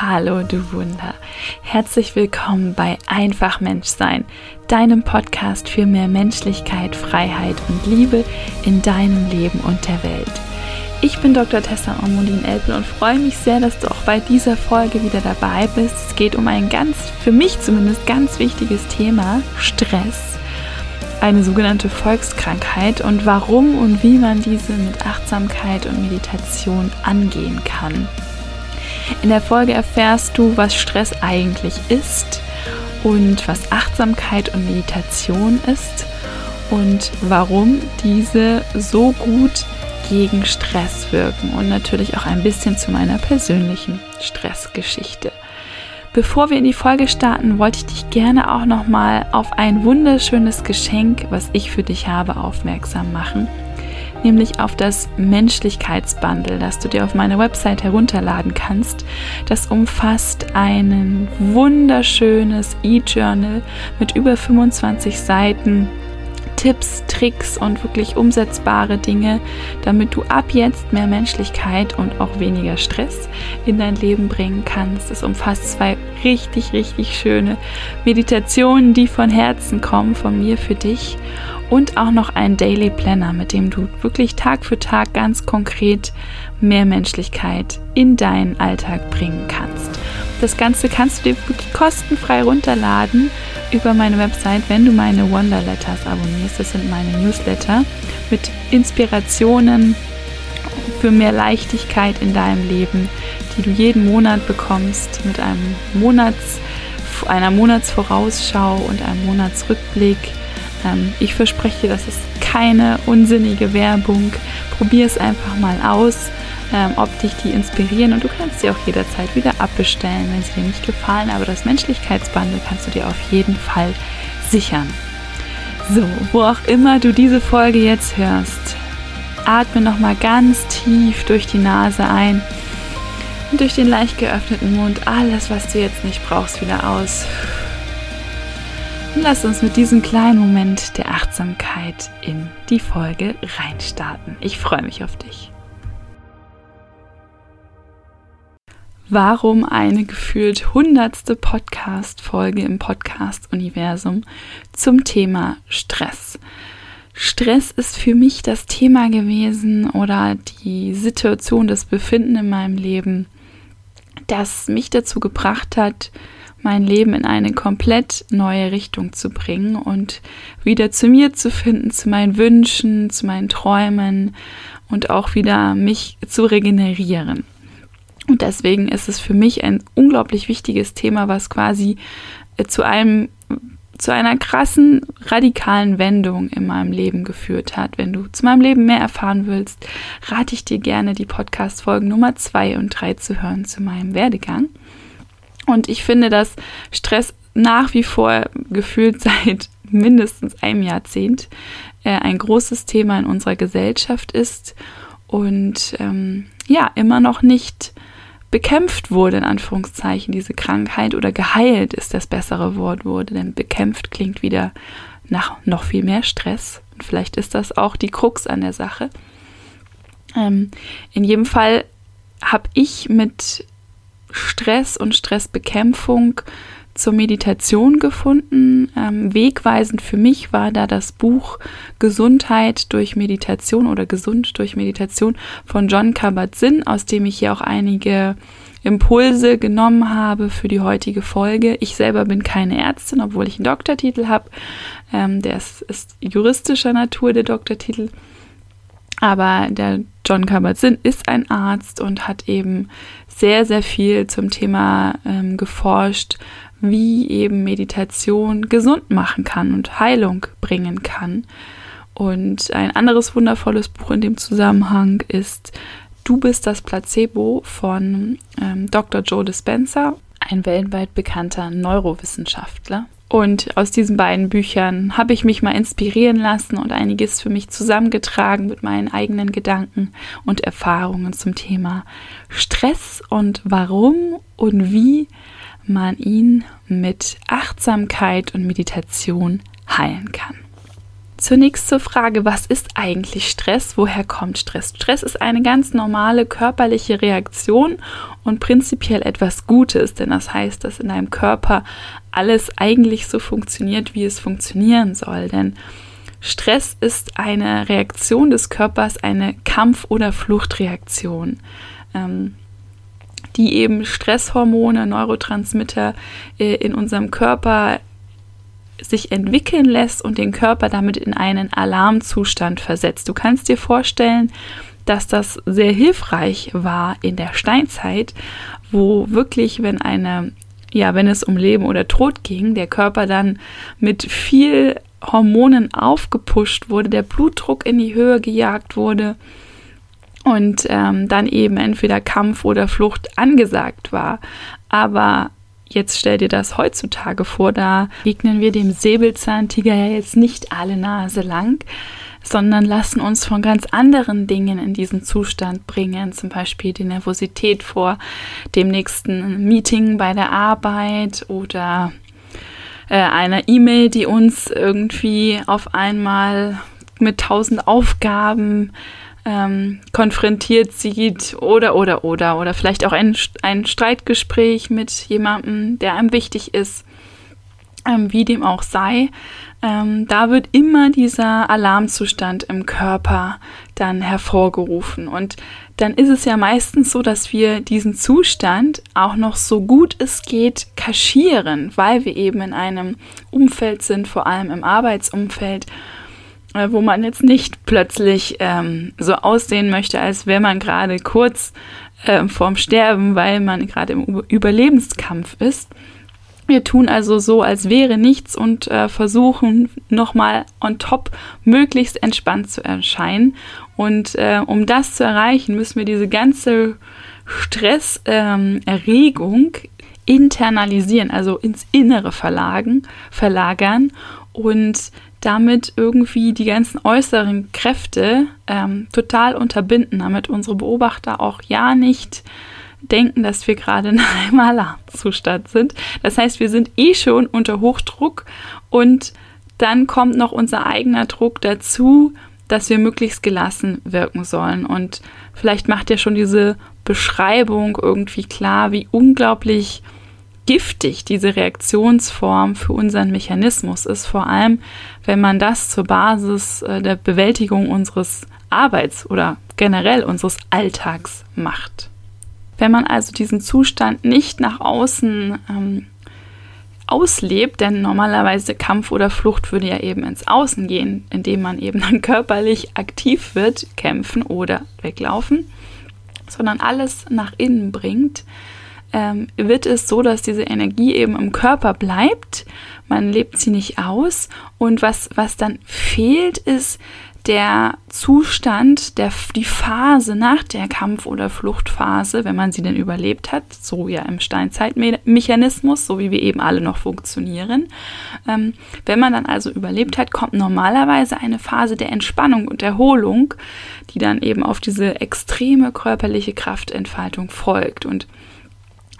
Hallo, du Wunder. Herzlich willkommen bei Einfach Menschsein, deinem Podcast für mehr Menschlichkeit, Freiheit und Liebe in deinem Leben und der Welt. Ich bin Dr. Tessa Ormondin Elpel und freue mich sehr, dass du auch bei dieser Folge wieder dabei bist. Es geht um ein ganz, für mich zumindest, ganz wichtiges Thema, Stress. Eine sogenannte Volkskrankheit und warum und wie man diese mit Achtsamkeit und Meditation angehen kann. In der Folge erfährst du, was Stress eigentlich ist und was Achtsamkeit und Meditation ist und warum diese so gut gegen Stress wirken und natürlich auch ein bisschen zu meiner persönlichen Stressgeschichte. Bevor wir in die Folge starten, wollte ich dich gerne auch noch mal auf ein wunderschönes Geschenk, was ich für dich habe, aufmerksam machen nämlich auf das Menschlichkeitsbundle, das du dir auf meiner Website herunterladen kannst. Das umfasst ein wunderschönes E-Journal mit über 25 Seiten Tipps, Tricks und wirklich umsetzbare Dinge, damit du ab jetzt mehr Menschlichkeit und auch weniger Stress in dein Leben bringen kannst. Es umfasst zwei richtig, richtig schöne Meditationen, die von Herzen kommen, von mir für dich und auch noch einen Daily Planner, mit dem du wirklich Tag für Tag ganz konkret mehr Menschlichkeit in deinen Alltag bringen kannst. Das Ganze kannst du dir wirklich kostenfrei runterladen über meine Website, wenn du meine Wonder Letters abonnierst. Das sind meine Newsletter mit Inspirationen für mehr Leichtigkeit in deinem Leben, die du jeden Monat bekommst mit einem Monats, einer Monatsvorausschau und einem Monatsrückblick. Ähm, ich verspreche dir, das ist keine unsinnige Werbung. Probier es einfach mal aus ähm, ob dich die inspirieren und du kannst sie auch jederzeit wieder abbestellen, wenn sie dir nicht gefallen. Aber das Menschlichkeitsbundle kannst du dir auf jeden Fall sichern. So, wo auch immer du diese Folge jetzt hörst, atme nochmal ganz tief durch die Nase ein und durch den leicht geöffneten Mund alles, was du jetzt nicht brauchst, wieder aus. Und lass uns mit diesem kleinen Moment der Achtsamkeit in die Folge reinstarten. Ich freue mich auf dich. warum eine gefühlt hundertste Podcast-Folge im Podcast-Universum zum Thema Stress. Stress ist für mich das Thema gewesen oder die Situation, das Befinden in meinem Leben, das mich dazu gebracht hat, mein Leben in eine komplett neue Richtung zu bringen und wieder zu mir zu finden, zu meinen Wünschen, zu meinen Träumen und auch wieder mich zu regenerieren. Und deswegen ist es für mich ein unglaublich wichtiges Thema, was quasi äh, zu einem zu einer krassen, radikalen Wendung in meinem Leben geführt hat. Wenn du zu meinem Leben mehr erfahren willst, rate ich dir gerne, die Podcast-Folgen Nummer zwei und drei zu hören zu meinem Werdegang. Und ich finde, dass Stress nach wie vor gefühlt seit mindestens einem Jahrzehnt äh, ein großes Thema in unserer Gesellschaft ist und ähm, ja, immer noch nicht bekämpft wurde, in Anführungszeichen, diese Krankheit oder geheilt ist das bessere Wort wurde, denn bekämpft klingt wieder nach noch viel mehr Stress. Und vielleicht ist das auch die Krux an der Sache. Ähm, in jedem Fall habe ich mit Stress und Stressbekämpfung zur Meditation gefunden. Ähm, wegweisend für mich war da das Buch Gesundheit durch Meditation oder Gesund durch Meditation von John Kabat-Zinn, aus dem ich hier auch einige Impulse genommen habe für die heutige Folge. Ich selber bin keine Ärztin, obwohl ich einen Doktortitel habe. Ähm, der ist, ist juristischer Natur, der Doktortitel. Aber der John Kabat-Zinn ist ein Arzt und hat eben sehr, sehr viel zum Thema ähm, geforscht, wie eben Meditation gesund machen kann und Heilung bringen kann. Und ein anderes wundervolles Buch in dem Zusammenhang ist Du bist das Placebo von ähm, Dr. Joe Dispenza, ein weltweit bekannter Neurowissenschaftler. Und aus diesen beiden Büchern habe ich mich mal inspirieren lassen und einiges für mich zusammengetragen mit meinen eigenen Gedanken und Erfahrungen zum Thema Stress und warum und wie man ihn mit Achtsamkeit und Meditation heilen kann. Zunächst zur Frage, was ist eigentlich Stress? Woher kommt Stress? Stress ist eine ganz normale körperliche Reaktion und prinzipiell etwas Gutes, denn das heißt, dass in deinem Körper alles eigentlich so funktioniert, wie es funktionieren soll. Denn Stress ist eine Reaktion des Körpers, eine Kampf- oder Fluchtreaktion. Ähm, die eben Stresshormone, Neurotransmitter äh, in unserem Körper sich entwickeln lässt und den Körper damit in einen Alarmzustand versetzt. Du kannst dir vorstellen, dass das sehr hilfreich war in der Steinzeit, wo wirklich, wenn eine, ja, wenn es um Leben oder Tod ging, der Körper dann mit viel Hormonen aufgepusht wurde, der Blutdruck in die Höhe gejagt wurde und ähm, dann eben entweder Kampf oder Flucht angesagt war. Aber jetzt stell dir das heutzutage vor, da begegnen wir dem Säbelzahntiger ja jetzt nicht alle Nase lang, sondern lassen uns von ganz anderen Dingen in diesen Zustand bringen, zum Beispiel die Nervosität vor dem nächsten Meeting bei der Arbeit oder äh, einer E-Mail, die uns irgendwie auf einmal mit tausend Aufgaben ähm, konfrontiert sieht oder oder oder oder vielleicht auch ein, ein Streitgespräch mit jemandem, der einem wichtig ist, ähm, wie dem auch sei. Ähm, da wird immer dieser Alarmzustand im Körper dann hervorgerufen. Und dann ist es ja meistens so, dass wir diesen Zustand auch noch so gut es geht kaschieren, weil wir eben in einem Umfeld sind, vor allem im Arbeitsumfeld, wo man jetzt nicht plötzlich ähm, so aussehen möchte, als wäre man gerade kurz äh, vorm Sterben, weil man gerade im Überlebenskampf ist. Wir tun also so, als wäre nichts und äh, versuchen nochmal on top möglichst entspannt zu erscheinen. Und äh, um das zu erreichen, müssen wir diese ganze Stresserregung ähm, internalisieren, also ins Innere verlagen, verlagern und damit irgendwie die ganzen äußeren Kräfte ähm, total unterbinden, damit unsere Beobachter auch ja nicht denken, dass wir gerade in einem Alarmzustand sind. Das heißt, wir sind eh schon unter Hochdruck und dann kommt noch unser eigener Druck dazu, dass wir möglichst gelassen wirken sollen. Und vielleicht macht ja schon diese Beschreibung irgendwie klar, wie unglaublich giftig diese Reaktionsform für unseren Mechanismus ist, vor allem wenn man das zur Basis äh, der Bewältigung unseres Arbeits oder generell unseres Alltags macht. Wenn man also diesen Zustand nicht nach außen ähm, auslebt, denn normalerweise Kampf oder Flucht würde ja eben ins Außen gehen, indem man eben dann körperlich aktiv wird, kämpfen oder weglaufen, sondern alles nach innen bringt, ähm, wird es so, dass diese Energie eben im Körper bleibt. Man lebt sie nicht aus. Und was, was dann fehlt, ist der Zustand, der, die Phase nach der Kampf- oder Fluchtphase, wenn man sie denn überlebt hat, so ja im Steinzeitmechanismus, so wie wir eben alle noch funktionieren. Ähm, wenn man dann also überlebt hat, kommt normalerweise eine Phase der Entspannung und Erholung, die dann eben auf diese extreme körperliche Kraftentfaltung folgt. Und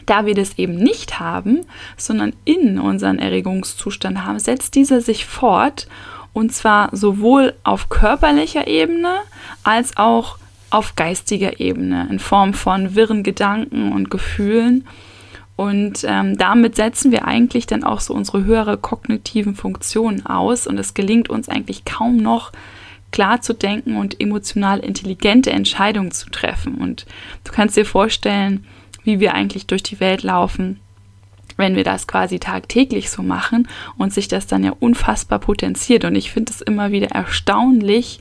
da wir das eben nicht haben, sondern in unseren Erregungszustand haben, setzt dieser sich fort und zwar sowohl auf körperlicher Ebene als auch auf geistiger Ebene in Form von wirren Gedanken und Gefühlen. Und ähm, damit setzen wir eigentlich dann auch so unsere höhere kognitiven Funktionen aus und es gelingt uns eigentlich kaum noch klar zu denken und emotional intelligente Entscheidungen zu treffen. Und du kannst dir vorstellen, wie wir eigentlich durch die Welt laufen, wenn wir das quasi tagtäglich so machen und sich das dann ja unfassbar potenziert. Und ich finde es immer wieder erstaunlich,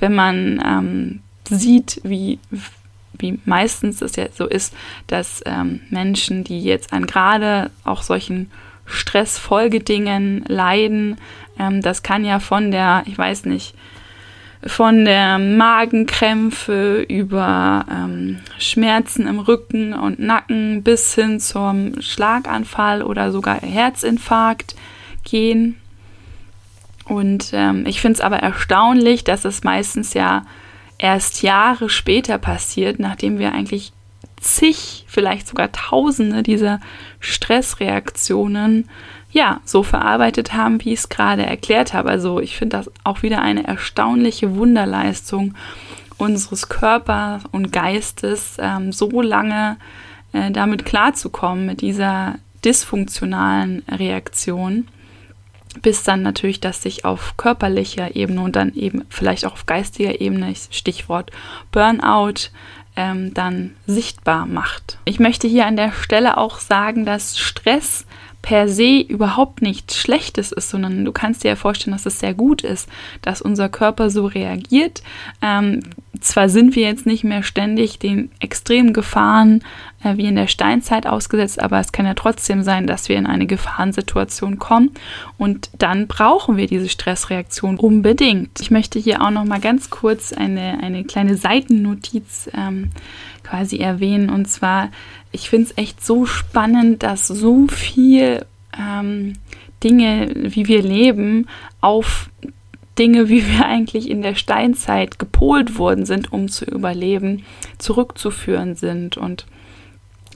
wenn man ähm, sieht, wie, wie meistens es ja so ist, dass ähm, Menschen, die jetzt an gerade auch solchen Stressfolgedingen leiden, ähm, das kann ja von der, ich weiß nicht, von der Magenkrämpfe über ähm, Schmerzen im Rücken und Nacken bis hin zum Schlaganfall oder sogar Herzinfarkt gehen. Und ähm, ich finde es aber erstaunlich, dass es meistens ja erst Jahre später passiert, nachdem wir eigentlich zig, vielleicht sogar tausende dieser Stressreaktionen ja, so verarbeitet haben, wie ich es gerade erklärt habe. Also ich finde das auch wieder eine erstaunliche Wunderleistung unseres Körpers und Geistes, ähm, so lange äh, damit klarzukommen, mit dieser dysfunktionalen Reaktion, bis dann natürlich das sich auf körperlicher Ebene und dann eben vielleicht auch auf geistiger Ebene, Stichwort Burnout, ähm, dann sichtbar macht. Ich möchte hier an der Stelle auch sagen, dass Stress per se überhaupt nichts Schlechtes ist, sondern du kannst dir ja vorstellen, dass es sehr gut ist, dass unser Körper so reagiert. Ähm, zwar sind wir jetzt nicht mehr ständig den extremen Gefahren äh, wie in der Steinzeit ausgesetzt, aber es kann ja trotzdem sein, dass wir in eine Gefahrensituation kommen und dann brauchen wir diese Stressreaktion unbedingt. Ich möchte hier auch noch mal ganz kurz eine, eine kleine Seitennotiz ähm, quasi erwähnen und zwar ich finde es echt so spannend, dass so viel ähm, Dinge, wie wir leben, auf Dinge, wie wir eigentlich in der Steinzeit gepolt worden sind, um zu überleben, zurückzuführen sind. Und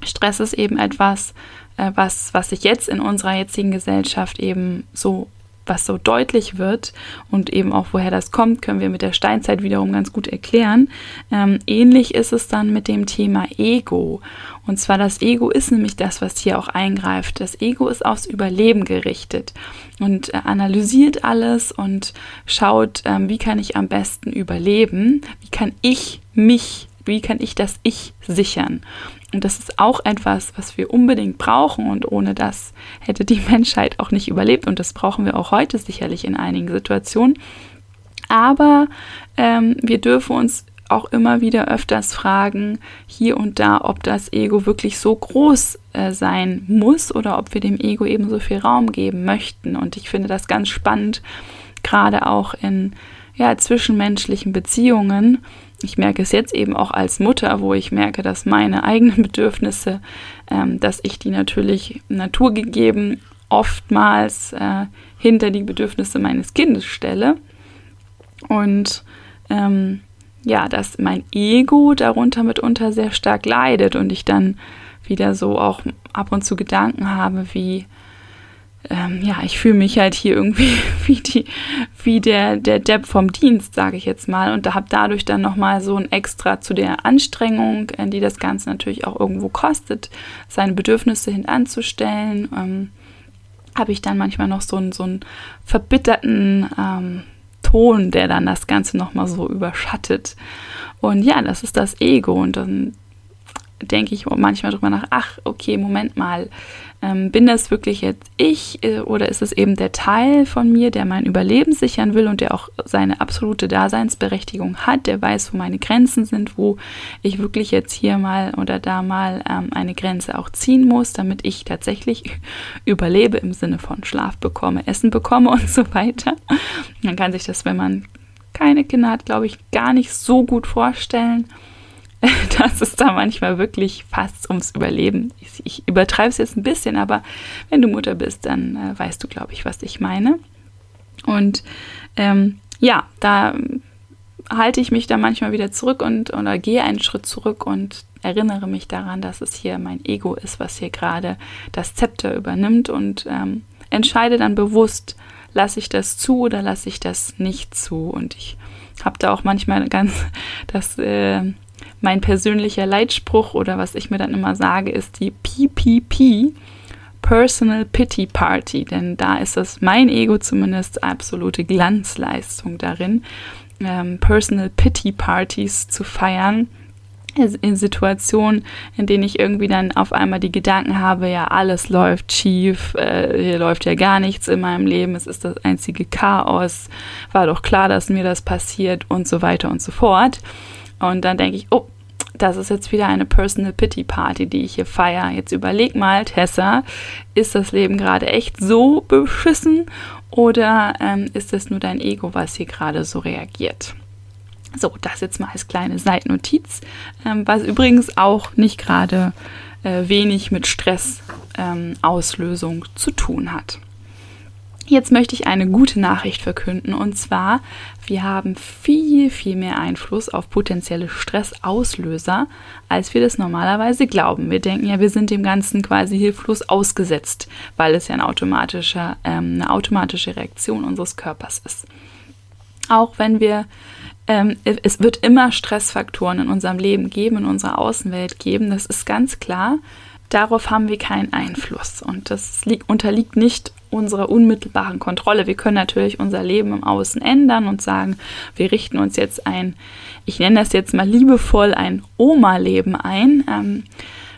Stress ist eben etwas, äh, was, was sich jetzt in unserer jetzigen Gesellschaft eben so was so deutlich wird und eben auch woher das kommt, können wir mit der Steinzeit wiederum ganz gut erklären. Ähm, ähnlich ist es dann mit dem Thema Ego. Und zwar das Ego ist nämlich das, was hier auch eingreift. Das Ego ist aufs Überleben gerichtet und äh, analysiert alles und schaut, ähm, wie kann ich am besten überleben, wie kann ich mich wie kann ich das Ich sichern? Und das ist auch etwas, was wir unbedingt brauchen und ohne das hätte die Menschheit auch nicht überlebt und das brauchen wir auch heute sicherlich in einigen Situationen. Aber ähm, wir dürfen uns auch immer wieder öfters fragen, hier und da, ob das Ego wirklich so groß äh, sein muss oder ob wir dem Ego eben so viel Raum geben möchten. Und ich finde das ganz spannend, gerade auch in ja, zwischenmenschlichen Beziehungen, ich merke es jetzt eben auch als Mutter, wo ich merke, dass meine eigenen Bedürfnisse, ähm, dass ich die natürlich naturgegeben oftmals äh, hinter die Bedürfnisse meines Kindes stelle. Und ähm, ja, dass mein Ego darunter mitunter sehr stark leidet und ich dann wieder so auch ab und zu Gedanken habe wie, ähm, ja, ich fühle mich halt hier irgendwie wie, die, wie der, der Depp vom Dienst, sage ich jetzt mal. Und da habe dadurch dann nochmal so ein Extra zu der Anstrengung, äh, die das Ganze natürlich auch irgendwo kostet, seine Bedürfnisse hintanzustellen. Ähm, habe ich dann manchmal noch so einen, so einen verbitterten ähm, Ton, der dann das Ganze nochmal so überschattet. Und ja, das ist das Ego. Und dann denke ich manchmal drüber nach, ach, okay, Moment mal, ähm, bin das wirklich jetzt ich äh, oder ist es eben der Teil von mir, der mein Überleben sichern will und der auch seine absolute Daseinsberechtigung hat, der weiß, wo meine Grenzen sind, wo ich wirklich jetzt hier mal oder da mal ähm, eine Grenze auch ziehen muss, damit ich tatsächlich überlebe im Sinne von Schlaf bekomme, Essen bekomme und so weiter. Man kann sich das, wenn man keine Kinder hat, glaube ich, gar nicht so gut vorstellen. dass es da manchmal wirklich fast ums Überleben. Ich, ich übertreibe es jetzt ein bisschen, aber wenn du Mutter bist, dann äh, weißt du, glaube ich, was ich meine. Und ähm, ja, da halte ich mich da manchmal wieder zurück und oder gehe einen Schritt zurück und erinnere mich daran, dass es hier mein Ego ist, was hier gerade das Zepter übernimmt und ähm, entscheide dann bewusst, lasse ich das zu oder lasse ich das nicht zu. Und ich habe da auch manchmal ganz das äh, mein persönlicher Leitspruch oder was ich mir dann immer sage, ist die PPP, Personal Pity Party, denn da ist das mein Ego zumindest absolute Glanzleistung darin, ähm, Personal Pity Partys zu feiern in Situationen, in denen ich irgendwie dann auf einmal die Gedanken habe, ja, alles läuft schief, äh, hier läuft ja gar nichts in meinem Leben, es ist das einzige Chaos, war doch klar, dass mir das passiert und so weiter und so fort. Und dann denke ich, oh, das ist jetzt wieder eine Personal Pity Party, die ich hier feiere. Jetzt überleg mal, Tessa, ist das Leben gerade echt so beschissen oder ähm, ist es nur dein Ego, was hier gerade so reagiert? So, das jetzt mal als kleine Seitnotiz, ähm, was übrigens auch nicht gerade äh, wenig mit Stressauslösung ähm, zu tun hat. Jetzt möchte ich eine gute Nachricht verkünden und zwar, wir haben viel, viel mehr Einfluss auf potenzielle Stressauslöser, als wir das normalerweise glauben. Wir denken ja, wir sind dem Ganzen quasi hilflos ausgesetzt, weil es ja ein automatischer, ähm, eine automatische Reaktion unseres Körpers ist. Auch wenn wir ähm, es wird immer Stressfaktoren in unserem Leben geben, in unserer Außenwelt geben, das ist ganz klar. Darauf haben wir keinen Einfluss und das liegt, unterliegt nicht unserer unmittelbaren Kontrolle. Wir können natürlich unser Leben im Außen ändern und sagen, wir richten uns jetzt ein, ich nenne das jetzt mal liebevoll, ein Oma-Leben ein, ähm,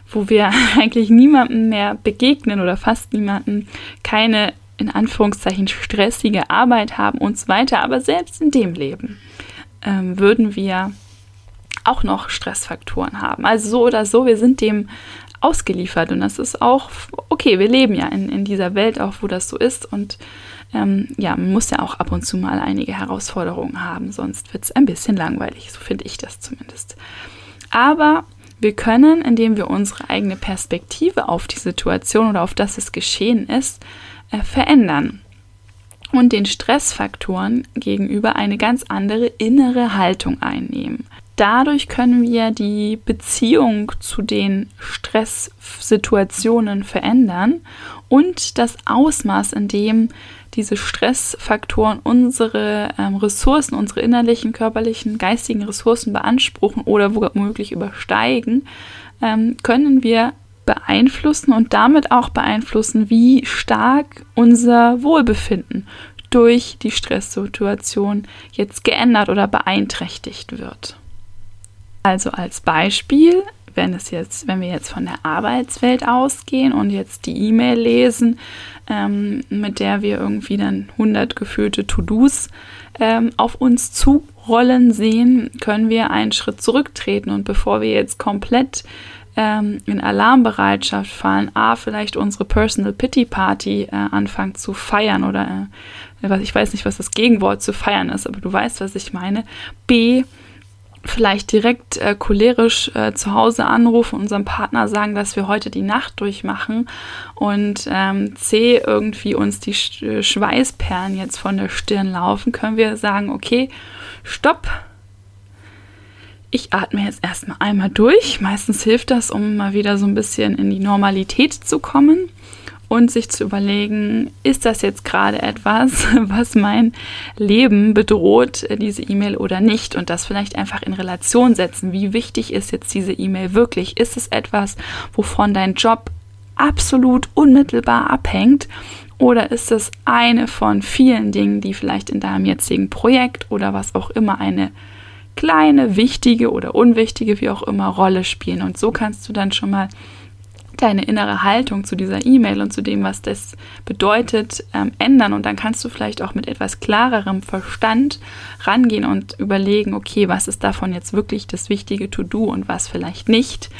wo wir eigentlich niemandem mehr begegnen oder fast niemandem, keine in Anführungszeichen stressige Arbeit haben und so weiter. Aber selbst in dem Leben ähm, würden wir auch noch Stressfaktoren haben. Also so oder so, wir sind dem ausgeliefert. Und das ist auch okay, wir leben ja in, in dieser Welt auch, wo das so ist. Und ähm, ja, man muss ja auch ab und zu mal einige Herausforderungen haben, sonst wird es ein bisschen langweilig. So finde ich das zumindest. Aber wir können, indem wir unsere eigene Perspektive auf die Situation oder auf das es geschehen ist, äh, verändern und den Stressfaktoren gegenüber eine ganz andere innere Haltung einnehmen dadurch können wir die Beziehung zu den Stresssituationen verändern und das Ausmaß, in dem diese Stressfaktoren unsere ähm, Ressourcen, unsere innerlichen, körperlichen, geistigen Ressourcen beanspruchen oder womöglich übersteigen, ähm, können wir beeinflussen und damit auch beeinflussen, wie stark unser Wohlbefinden durch die Stresssituation jetzt geändert oder beeinträchtigt wird. Also als Beispiel, wenn es jetzt, wenn wir jetzt von der Arbeitswelt ausgehen und jetzt die E-Mail lesen, ähm, mit der wir irgendwie dann 100 gefühlte To-Dos ähm, auf uns zurollen sehen, können wir einen Schritt zurücktreten und bevor wir jetzt komplett ähm, in Alarmbereitschaft fallen, a vielleicht unsere Personal Pity Party äh, anfangen zu feiern oder äh, ich weiß nicht, was das Gegenwort zu feiern ist, aber du weißt, was ich meine. B vielleicht direkt äh, cholerisch äh, zu Hause anrufen, unserem Partner sagen, dass wir heute die Nacht durchmachen und ähm, C, irgendwie uns die Sch äh, Schweißperlen jetzt von der Stirn laufen, können wir sagen, okay, stopp. Ich atme jetzt erstmal einmal durch. Meistens hilft das, um mal wieder so ein bisschen in die Normalität zu kommen und sich zu überlegen, ist das jetzt gerade etwas, was mein Leben bedroht, diese E-Mail oder nicht und das vielleicht einfach in Relation setzen. Wie wichtig ist jetzt diese E-Mail wirklich? Ist es etwas, wovon dein Job absolut unmittelbar abhängt? Oder ist es eine von vielen Dingen, die vielleicht in deinem jetzigen Projekt oder was auch immer eine kleine, wichtige oder unwichtige, wie auch immer, Rolle spielen? Und so kannst du dann schon mal deine innere Haltung zu dieser E-Mail und zu dem, was das bedeutet, ähm, ändern. Und dann kannst du vielleicht auch mit etwas klarerem Verstand rangehen und überlegen, okay, was ist davon jetzt wirklich das wichtige To-Do und was vielleicht nicht.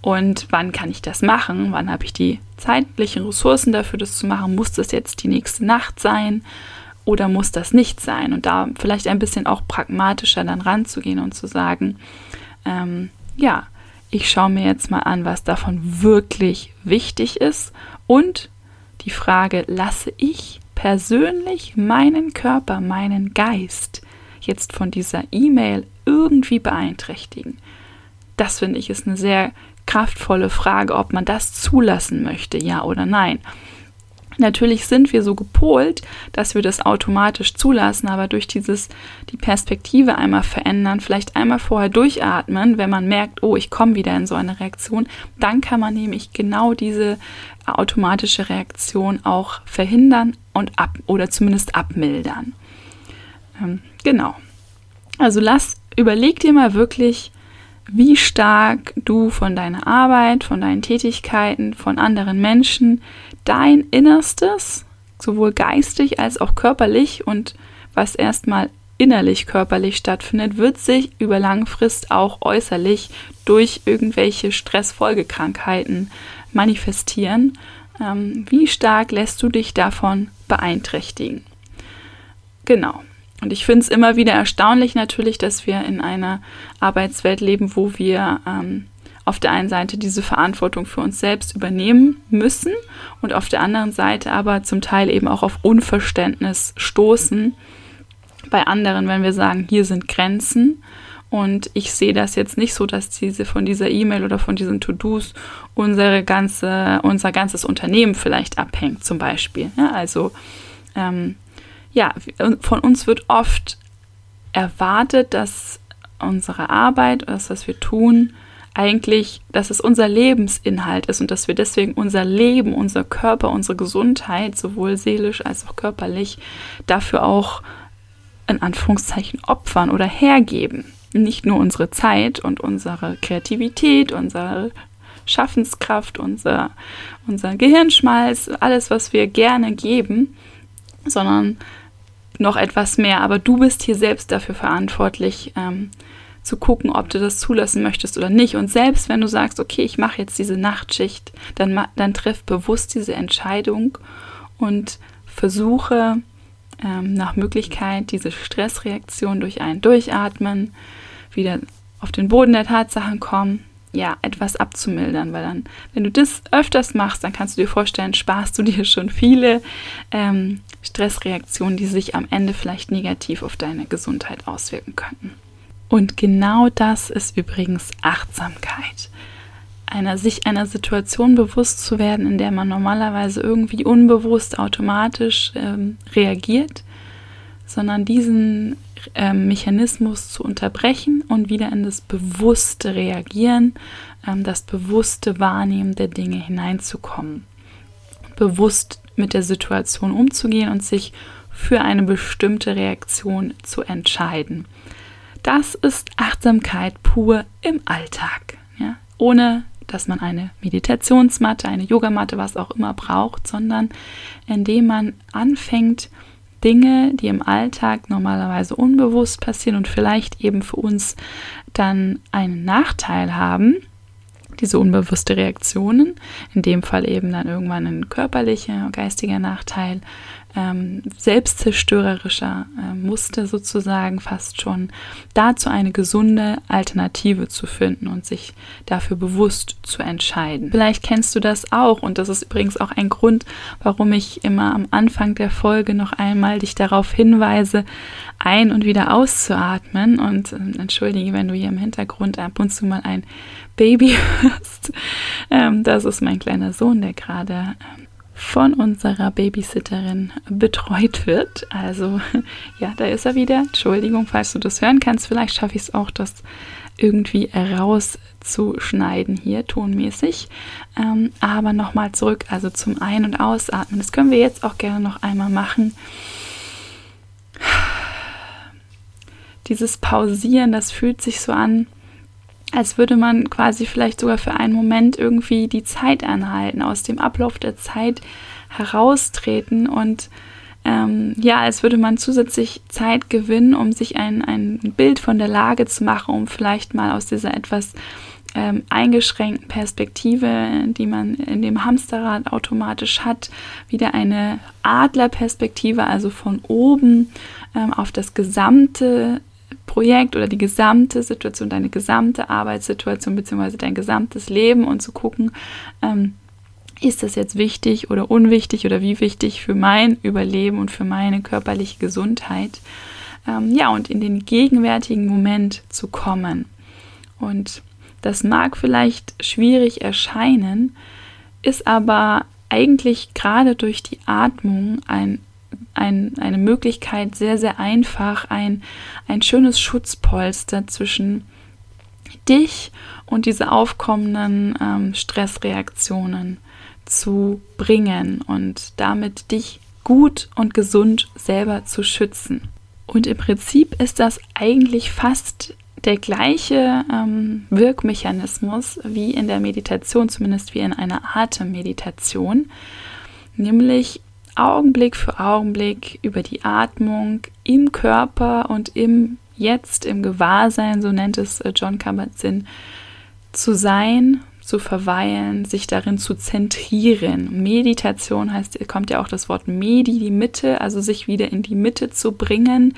Und wann kann ich das machen? Wann habe ich die zeitlichen Ressourcen dafür, das zu machen? Muss das jetzt die nächste Nacht sein? Oder muss das nicht sein? Und da vielleicht ein bisschen auch pragmatischer dann ranzugehen und zu sagen, ähm, ja, ich schaue mir jetzt mal an, was davon wirklich wichtig ist und die Frage, lasse ich persönlich meinen Körper, meinen Geist jetzt von dieser E-Mail irgendwie beeinträchtigen? Das finde ich ist eine sehr kraftvolle Frage, ob man das zulassen möchte, ja oder nein. Natürlich sind wir so gepolt, dass wir das automatisch zulassen, aber durch dieses die Perspektive einmal verändern, vielleicht einmal vorher durchatmen, wenn man merkt, oh, ich komme wieder in so eine Reaktion, dann kann man nämlich genau diese automatische Reaktion auch verhindern und ab oder zumindest abmildern. Ähm, genau. Also lass, überleg dir mal wirklich, wie stark du von deiner Arbeit, von deinen Tätigkeiten, von anderen Menschen dein Innerstes, sowohl geistig als auch körperlich und was erstmal innerlich körperlich stattfindet, wird sich über Langfrist auch äußerlich durch irgendwelche Stressfolgekrankheiten manifestieren. Ähm, wie stark lässt du dich davon beeinträchtigen? Genau. Und ich finde es immer wieder erstaunlich natürlich, dass wir in einer Arbeitswelt leben, wo wir ähm, auf der einen Seite diese Verantwortung für uns selbst übernehmen müssen und auf der anderen Seite aber zum Teil eben auch auf Unverständnis stoßen bei anderen, wenn wir sagen, hier sind Grenzen. Und ich sehe das jetzt nicht so, dass diese von dieser E-Mail oder von diesen To-Dos unsere ganze, unser ganzes Unternehmen vielleicht abhängt, zum Beispiel. Ja, also ähm, ja, von uns wird oft erwartet, dass unsere Arbeit, das, was wir tun, eigentlich, dass es unser Lebensinhalt ist und dass wir deswegen unser Leben, unser Körper, unsere Gesundheit, sowohl seelisch als auch körperlich, dafür auch in Anführungszeichen opfern oder hergeben. Nicht nur unsere Zeit und unsere Kreativität, unsere Schaffenskraft, unser, unser Gehirnschmalz, alles, was wir gerne geben, sondern noch etwas mehr. Aber du bist hier selbst dafür verantwortlich, ähm, zu gucken, ob du das zulassen möchtest oder nicht. Und selbst wenn du sagst, okay, ich mache jetzt diese Nachtschicht, dann, dann triff bewusst diese Entscheidung und versuche ähm, nach Möglichkeit diese Stressreaktion durch ein Durchatmen wieder auf den Boden der Tatsachen kommen, ja, etwas abzumildern, weil dann, wenn du das öfters machst, dann kannst du dir vorstellen, sparst du dir schon viele ähm, Stressreaktionen, die sich am Ende vielleicht negativ auf deine Gesundheit auswirken könnten. Und genau das ist übrigens Achtsamkeit. Einer, sich einer Situation bewusst zu werden, in der man normalerweise irgendwie unbewusst automatisch ähm, reagiert, sondern diesen ähm, Mechanismus zu unterbrechen und wieder in das bewusste Reagieren, ähm, das bewusste Wahrnehmen der Dinge hineinzukommen. Bewusst mit der Situation umzugehen und sich für eine bestimmte Reaktion zu entscheiden. Das ist Achtsamkeit pur im Alltag. Ja? Ohne dass man eine Meditationsmatte, eine Yogamatte, was auch immer braucht, sondern indem man anfängt, Dinge, die im Alltag normalerweise unbewusst passieren und vielleicht eben für uns dann einen Nachteil haben, diese unbewusste Reaktionen, in dem Fall eben dann irgendwann ein körperlicher, geistiger Nachteil, ähm, selbstzerstörerischer äh, Muster sozusagen fast schon, dazu eine gesunde Alternative zu finden und sich dafür bewusst zu entscheiden. Vielleicht kennst du das auch und das ist übrigens auch ein Grund, warum ich immer am Anfang der Folge noch einmal dich darauf hinweise, ein- und wieder auszuatmen und äh, entschuldige, wenn du hier im Hintergrund ab und zu mal ein Baby hörst. Ähm, das ist mein kleiner Sohn, der gerade ähm, von unserer Babysitterin betreut wird. Also ja, da ist er wieder. Entschuldigung, falls du das hören kannst. Vielleicht schaffe ich es auch, das irgendwie rauszuschneiden hier, tonmäßig. Ähm, aber nochmal zurück, also zum Ein- und Ausatmen. Das können wir jetzt auch gerne noch einmal machen. Dieses Pausieren, das fühlt sich so an, als würde man quasi vielleicht sogar für einen Moment irgendwie die Zeit anhalten, aus dem Ablauf der Zeit heraustreten und ähm, ja, als würde man zusätzlich Zeit gewinnen, um sich ein, ein Bild von der Lage zu machen, um vielleicht mal aus dieser etwas ähm, eingeschränkten Perspektive, die man in dem Hamsterrad automatisch hat, wieder eine Adlerperspektive, also von oben ähm, auf das gesamte Projekt oder die gesamte Situation, deine gesamte Arbeitssituation bzw. dein gesamtes Leben und zu gucken, ähm, ist das jetzt wichtig oder unwichtig oder wie wichtig für mein Überleben und für meine körperliche Gesundheit. Ähm, ja, und in den gegenwärtigen Moment zu kommen. Und das mag vielleicht schwierig erscheinen, ist aber eigentlich gerade durch die Atmung ein ein, eine Möglichkeit, sehr, sehr einfach ein, ein schönes Schutzpolster zwischen dich und diese aufkommenden ähm, Stressreaktionen zu bringen und damit dich gut und gesund selber zu schützen. Und im Prinzip ist das eigentlich fast der gleiche ähm, Wirkmechanismus wie in der Meditation, zumindest wie in einer Atemmeditation, nämlich Augenblick für Augenblick über die Atmung im Körper und im Jetzt, im Gewahrsein, so nennt es äh, John Kabat-Zinn, zu sein, zu verweilen, sich darin zu zentrieren. Meditation heißt, kommt ja auch das Wort Medi, die Mitte, also sich wieder in die Mitte zu bringen.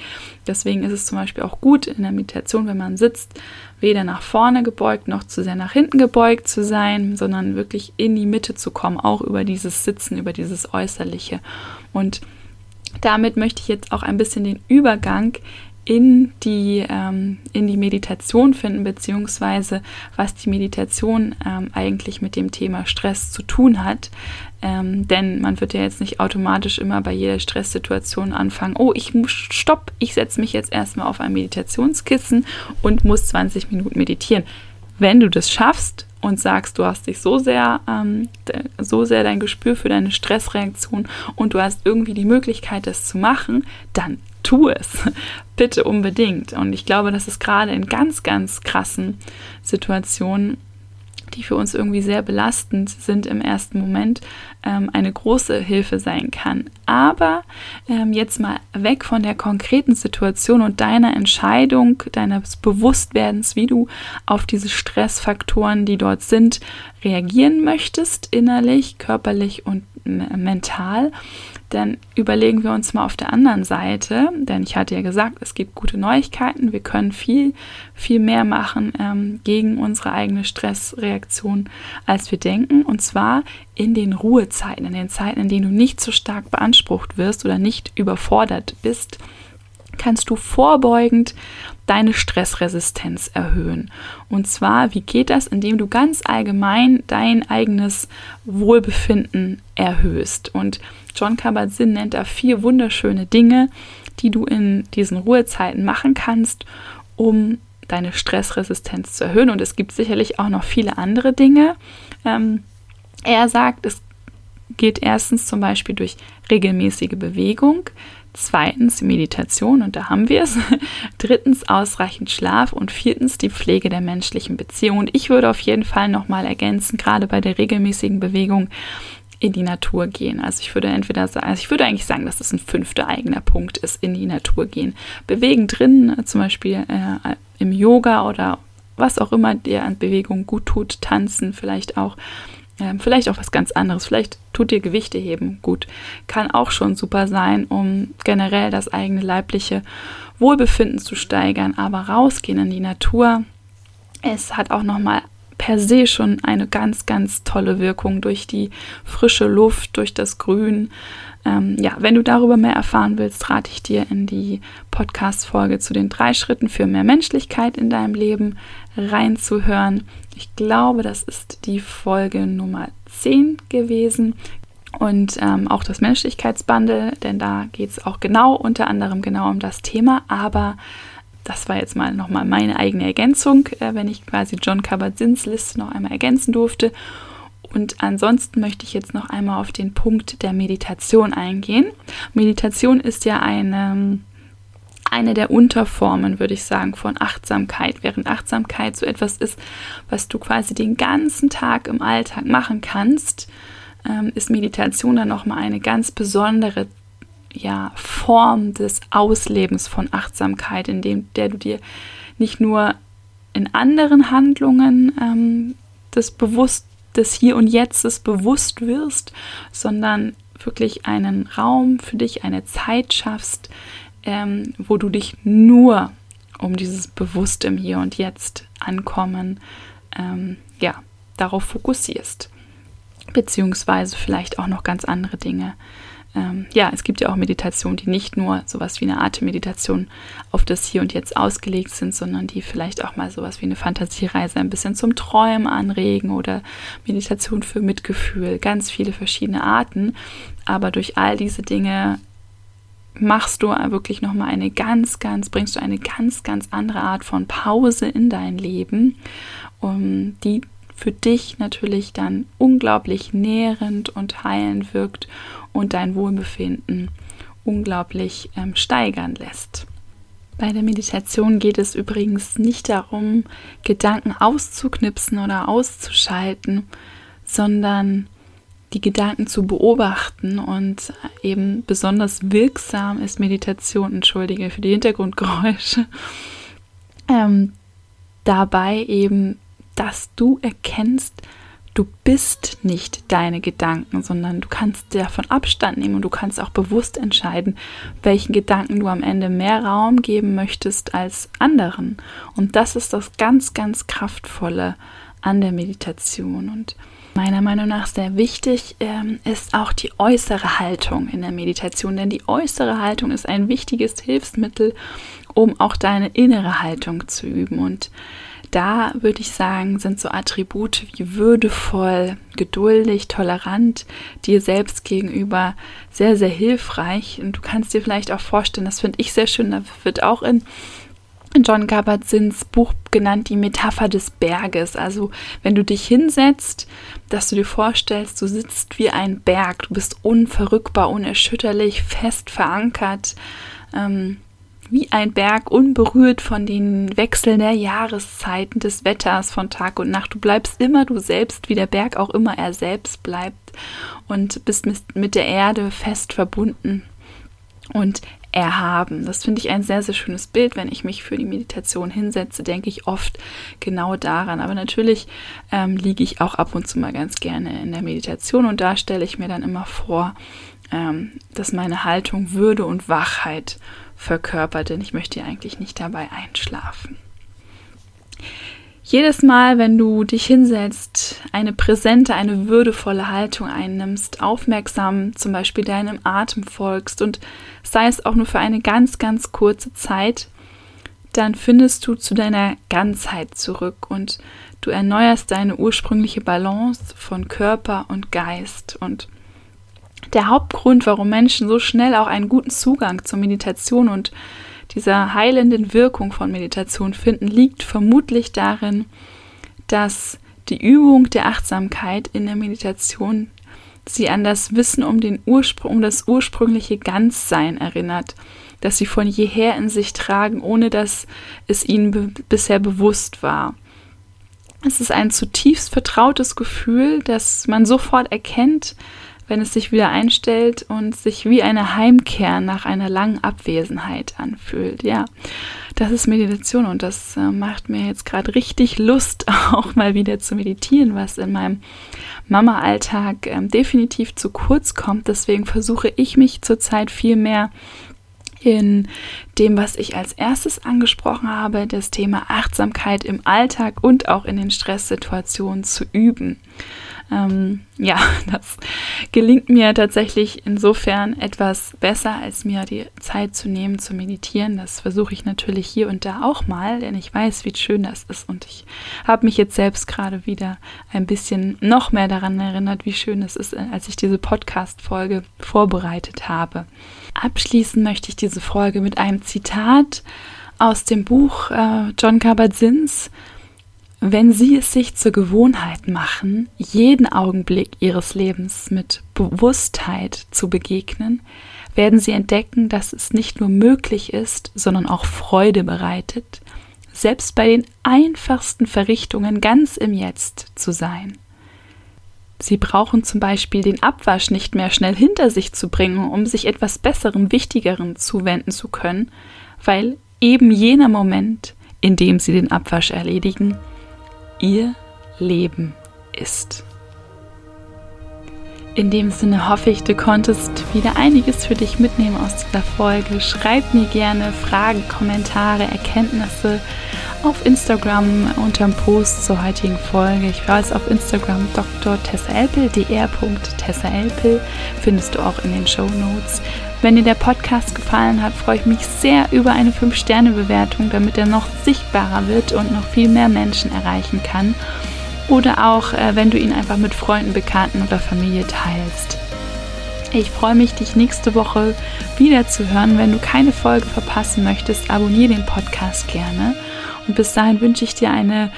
Deswegen ist es zum Beispiel auch gut in der Meditation, wenn man sitzt, weder nach vorne gebeugt noch zu sehr nach hinten gebeugt zu sein, sondern wirklich in die Mitte zu kommen, auch über dieses Sitzen, über dieses Äußerliche. Und damit möchte ich jetzt auch ein bisschen den Übergang in die, ähm, in die Meditation finden, beziehungsweise was die Meditation ähm, eigentlich mit dem Thema Stress zu tun hat. Ähm, denn man wird ja jetzt nicht automatisch immer bei jeder Stresssituation anfangen, oh, ich muss, stopp, ich setze mich jetzt erstmal auf ein Meditationskissen und muss 20 Minuten meditieren. Wenn du das schaffst und sagst, du hast dich so sehr, ähm, so sehr dein Gespür für deine Stressreaktion und du hast irgendwie die Möglichkeit, das zu machen, dann tu es. Bitte unbedingt. Und ich glaube, dass es gerade in ganz, ganz krassen Situationen die für uns irgendwie sehr belastend sind im ersten Moment, ähm, eine große Hilfe sein kann. Aber ähm, jetzt mal weg von der konkreten Situation und deiner Entscheidung, deines Bewusstwerdens, wie du auf diese Stressfaktoren, die dort sind, reagieren möchtest, innerlich, körperlich und mental, dann überlegen wir uns mal auf der anderen Seite, denn ich hatte ja gesagt, es gibt gute Neuigkeiten, wir können viel, viel mehr machen ähm, gegen unsere eigene Stressreaktion, als wir denken, und zwar in den Ruhezeiten, in den Zeiten, in denen du nicht so stark beansprucht wirst oder nicht überfordert bist, kannst du vorbeugend deine Stressresistenz erhöhen. Und zwar, wie geht das? Indem du ganz allgemein dein eigenes Wohlbefinden erhöhst. Und John Kabat-Zinn nennt da vier wunderschöne Dinge, die du in diesen Ruhezeiten machen kannst, um deine Stressresistenz zu erhöhen. Und es gibt sicherlich auch noch viele andere Dinge. Ähm, er sagt, es geht erstens zum Beispiel durch regelmäßige Bewegung, zweitens Meditation und da haben wir es, drittens ausreichend Schlaf und viertens die Pflege der menschlichen Beziehung. Und ich würde auf jeden Fall nochmal ergänzen, gerade bei der regelmäßigen Bewegung in die Natur gehen. Also ich würde entweder sagen, also ich würde eigentlich sagen, dass das ein fünfter eigener Punkt ist, in die Natur gehen. Bewegen drin, zum Beispiel äh, im Yoga oder was auch immer dir an Bewegung gut tut, tanzen vielleicht auch ähm, vielleicht auch was ganz anderes. Vielleicht tut dir Gewichte heben gut. Kann auch schon super sein, um generell das eigene leibliche Wohlbefinden zu steigern. Aber rausgehen in die Natur, es hat auch nochmal per se schon eine ganz, ganz tolle Wirkung durch die frische Luft, durch das Grün. Ähm, ja, wenn du darüber mehr erfahren willst, rate ich dir in die Podcast-Folge zu den drei Schritten für mehr Menschlichkeit in deinem Leben reinzuhören. Ich glaube, das ist die Folge Nummer 10 gewesen. Und ähm, auch das Menschlichkeitsbundle, denn da geht es auch genau, unter anderem genau um das Thema. Aber das war jetzt mal nochmal meine eigene Ergänzung, äh, wenn ich quasi John Kabat-Zins Liste noch einmal ergänzen durfte. Und ansonsten möchte ich jetzt noch einmal auf den Punkt der Meditation eingehen. Meditation ist ja eine eine der Unterformen, würde ich sagen, von Achtsamkeit. Während Achtsamkeit so etwas ist, was du quasi den ganzen Tag im Alltag machen kannst, ähm, ist Meditation dann nochmal eine ganz besondere ja, Form des Auslebens von Achtsamkeit, in dem der du dir nicht nur in anderen Handlungen ähm, des Bewusst des Hier und Jetztes bewusst wirst, sondern wirklich einen Raum für dich, eine Zeit schaffst, ähm, wo du dich nur um dieses bewusst im Hier und Jetzt ankommen, ähm, ja, darauf fokussierst. Beziehungsweise vielleicht auch noch ganz andere Dinge. Ähm, ja, es gibt ja auch Meditationen, die nicht nur sowas wie eine Atemmeditation auf das Hier und Jetzt ausgelegt sind, sondern die vielleicht auch mal sowas wie eine Fantasiereise ein bisschen zum Träumen anregen oder Meditation für Mitgefühl, ganz viele verschiedene Arten. Aber durch all diese Dinge machst du wirklich nochmal eine ganz, ganz, bringst du eine ganz, ganz andere Art von Pause in dein Leben, um, die für dich natürlich dann unglaublich nährend und heilend wirkt und dein Wohlbefinden unglaublich ähm, steigern lässt. Bei der Meditation geht es übrigens nicht darum, Gedanken auszuknipsen oder auszuschalten, sondern die Gedanken zu beobachten und eben besonders wirksam ist Meditation, entschuldige für die Hintergrundgeräusche, ähm, dabei eben, dass du erkennst, du bist nicht deine Gedanken, sondern du kannst davon Abstand nehmen und du kannst auch bewusst entscheiden, welchen Gedanken du am Ende mehr Raum geben möchtest als anderen. Und das ist das ganz, ganz kraftvolle an der Meditation. Und meiner Meinung nach sehr wichtig ähm, ist auch die äußere Haltung in der Meditation, denn die äußere Haltung ist ein wichtiges Hilfsmittel, um auch deine innere Haltung zu üben. Und da würde ich sagen, sind so Attribute wie würdevoll, geduldig, tolerant dir selbst gegenüber sehr, sehr hilfreich. Und du kannst dir vielleicht auch vorstellen, das finde ich sehr schön, da wird auch in John Kabat-Zinns Buch genannt, die Metapher des Berges. Also wenn du dich hinsetzt, dass du dir vorstellst, du sitzt wie ein Berg, du bist unverrückbar, unerschütterlich, fest verankert. Ähm, wie ein Berg, unberührt von den Wechseln der Jahreszeiten, des Wetters, von Tag und Nacht. Du bleibst immer du selbst, wie der Berg auch immer er selbst bleibt und bist mit der Erde fest verbunden und erhaben. Das finde ich ein sehr, sehr schönes Bild. Wenn ich mich für die Meditation hinsetze, denke ich oft genau daran. Aber natürlich ähm, liege ich auch ab und zu mal ganz gerne in der Meditation und da stelle ich mir dann immer vor, ähm, dass meine Haltung Würde und Wachheit verkörpert, denn ich möchte eigentlich nicht dabei einschlafen. Jedes Mal, wenn du dich hinsetzt, eine präsente, eine würdevolle Haltung einnimmst, aufmerksam zum Beispiel deinem Atem folgst und sei es auch nur für eine ganz, ganz kurze Zeit, dann findest du zu deiner Ganzheit zurück und du erneuerst deine ursprüngliche Balance von Körper und Geist und der Hauptgrund, warum Menschen so schnell auch einen guten Zugang zur Meditation und dieser heilenden Wirkung von Meditation finden, liegt vermutlich darin, dass die Übung der Achtsamkeit in der Meditation sie an das Wissen um den Ursprung, um das ursprüngliche Ganzsein erinnert, das sie von jeher in sich tragen, ohne dass es ihnen be bisher bewusst war. Es ist ein zutiefst vertrautes Gefühl, das man sofort erkennt, wenn es sich wieder einstellt und sich wie eine Heimkehr nach einer langen Abwesenheit anfühlt. Ja, das ist Meditation und das äh, macht mir jetzt gerade richtig Lust, auch mal wieder zu meditieren, was in meinem Mama-Alltag äh, definitiv zu kurz kommt. Deswegen versuche ich mich zurzeit viel mehr in dem, was ich als erstes angesprochen habe, das Thema Achtsamkeit im Alltag und auch in den Stresssituationen zu üben. Ähm, ja, das gelingt mir tatsächlich insofern etwas besser, als mir die Zeit zu nehmen, zu meditieren. Das versuche ich natürlich hier und da auch mal, denn ich weiß, wie schön das ist. Und ich habe mich jetzt selbst gerade wieder ein bisschen noch mehr daran erinnert, wie schön es ist, als ich diese Podcast-Folge vorbereitet habe. Abschließen möchte ich diese Folge mit einem Zitat aus dem Buch äh, John Kabat-Zinns wenn Sie es sich zur Gewohnheit machen, jeden Augenblick Ihres Lebens mit Bewusstheit zu begegnen, werden Sie entdecken, dass es nicht nur möglich ist, sondern auch Freude bereitet, selbst bei den einfachsten Verrichtungen ganz im Jetzt zu sein. Sie brauchen zum Beispiel den Abwasch nicht mehr schnell hinter sich zu bringen, um sich etwas Besserem, Wichtigerem zuwenden zu können, weil eben jener Moment, in dem Sie den Abwasch erledigen, ihr Leben ist. In dem Sinne hoffe ich, du konntest wieder einiges für dich mitnehmen aus dieser Folge. Schreib mir gerne Fragen, Kommentare, Erkenntnisse auf Instagram unter dem Post zur heutigen Folge. Ich war jetzt auf Instagram Dr. Tessa Elpel, dr.tessaelpel, findest du auch in den Show Notes. Wenn dir der Podcast gefallen hat, freue ich mich sehr über eine 5-Sterne-Bewertung, damit er noch sichtbarer wird und noch viel mehr Menschen erreichen kann. Oder auch, äh, wenn du ihn einfach mit Freunden, Bekannten oder Familie teilst. Ich freue mich, dich nächste Woche wieder zu hören. Wenn du keine Folge verpassen möchtest, abonniere den Podcast gerne. Und bis dahin wünsche ich dir eine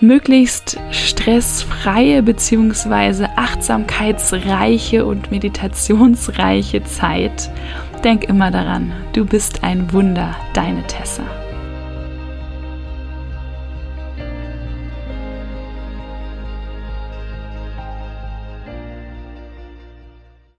möglichst stressfreie bzw. achtsamkeitsreiche und meditationsreiche Zeit. Denk immer daran, du bist ein Wunder, deine Tessa.